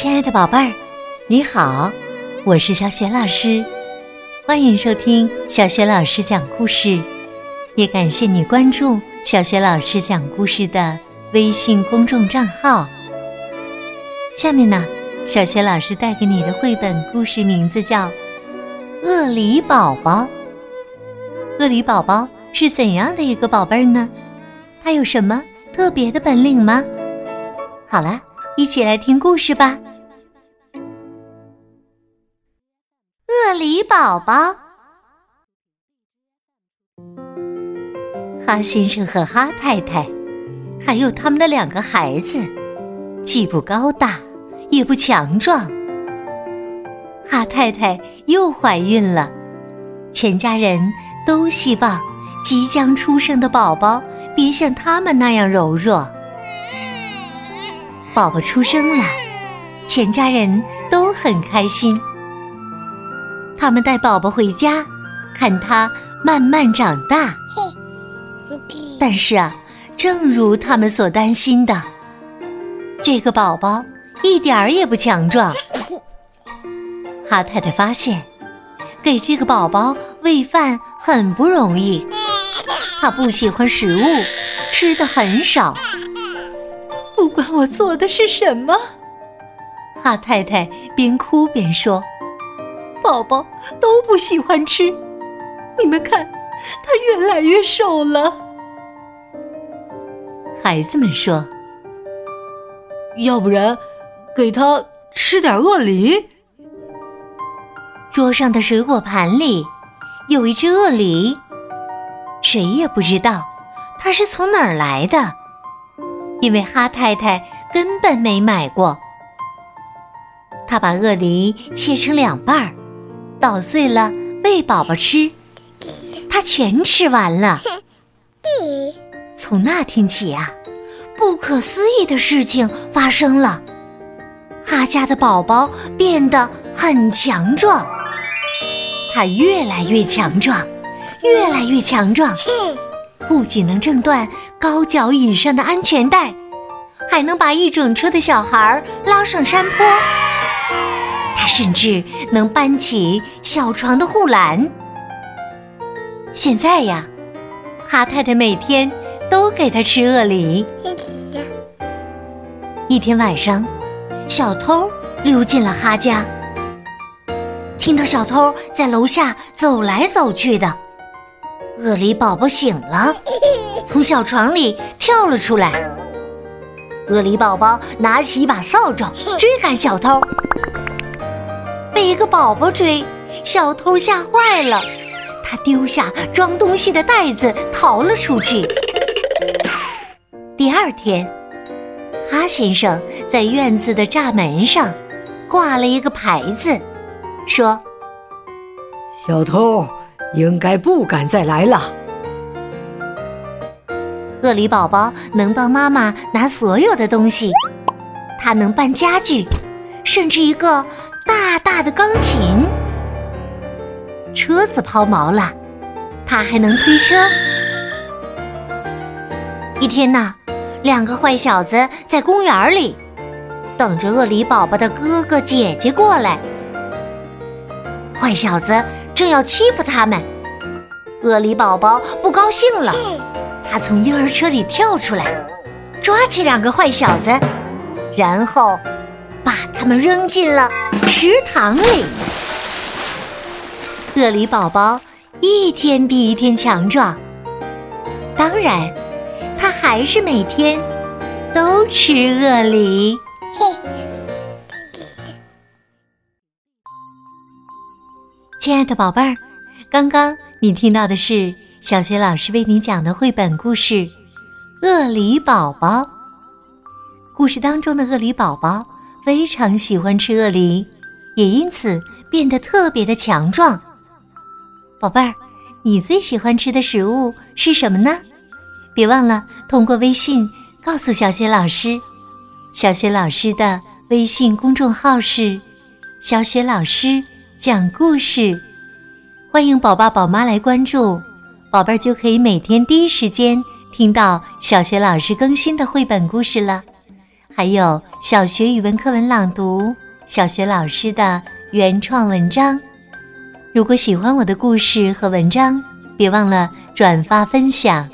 亲爱的宝贝儿，你好，我是小雪老师，欢迎收听小雪老师讲故事，也感谢你关注小雪老师讲故事的微信公众账号。下面呢，小雪老师带给你的绘本故事名字叫《鳄梨宝宝》。鳄梨宝宝是怎样的一个宝贝儿呢？它有什么特别的本领吗？好了，一起来听故事吧。鳄梨宝宝，哈先生和哈太太，还有他们的两个孩子，既不高大，也不强壮。哈太太又怀孕了，全家人都希望即将出生的宝宝别像他们那样柔弱。宝宝出生了，全家人都很开心。他们带宝宝回家，看他慢慢长大。但是啊，正如他们所担心的，这个宝宝一点儿也不强壮。哈太太发现，给这个宝宝喂饭很不容易。他不喜欢食物，吃的很少。不管我做的是什么，哈太太边哭边说。宝宝都不喜欢吃，你们看，他越来越瘦了。孩子们说：“要不然，给他吃点鳄梨。”桌上的水果盘里有一只鳄梨，谁也不知道它是从哪儿来的，因为哈太太根本没买过。他把鳄梨切成两半儿。捣碎了喂宝宝吃，他全吃完了。从那天起啊，不可思议的事情发生了，哈家的宝宝变得很强壮。他越来越强壮，越来越强壮，不仅能挣断高脚椅上的安全带，还能把一整车的小孩拉上山坡。他甚至能搬起小床的护栏。现在呀，哈太太每天都给他吃鳄梨。一天晚上，小偷溜进了哈家，听到小偷在楼下走来走去的，鳄梨宝宝醒了，从小床里跳了出来。鳄梨宝宝拿起一把扫帚追赶小偷。被一个宝宝追，小偷吓坏了，他丢下装东西的袋子逃了出去。第二天，哈先生在院子的栅门上挂了一个牌子，说：“小偷应该不敢再来了。”鳄梨宝宝能帮妈妈拿所有的东西，他能搬家具，甚至一个。大大的钢琴，车子抛锚了，他还能推车。一天呐，两个坏小子在公园里等着鳄梨宝宝的哥哥姐姐过来。坏小子正要欺负他们，鳄梨宝宝不高兴了，他从婴儿车里跳出来，抓起两个坏小子，然后。他们扔进了池塘里。鳄梨宝宝一天比一天强壮，当然，他还是每天都吃鳄梨。亲爱的宝贝儿，刚刚你听到的是小学老师为你讲的绘本故事《鳄梨宝宝》。故事当中的鳄梨宝宝。非常喜欢吃鳄梨，也因此变得特别的强壮。宝贝儿，你最喜欢吃的食物是什么呢？别忘了通过微信告诉小雪老师。小雪老师的微信公众号是“小雪老师讲故事”，欢迎宝爸宝妈来关注，宝贝儿就可以每天第一时间听到小雪老师更新的绘本故事了。还有小学语文课文朗读、小学老师的原创文章。如果喜欢我的故事和文章，别忘了转发分享。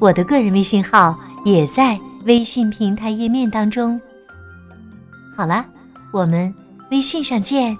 我的个人微信号也在微信平台页面当中。好了，我们微信上见。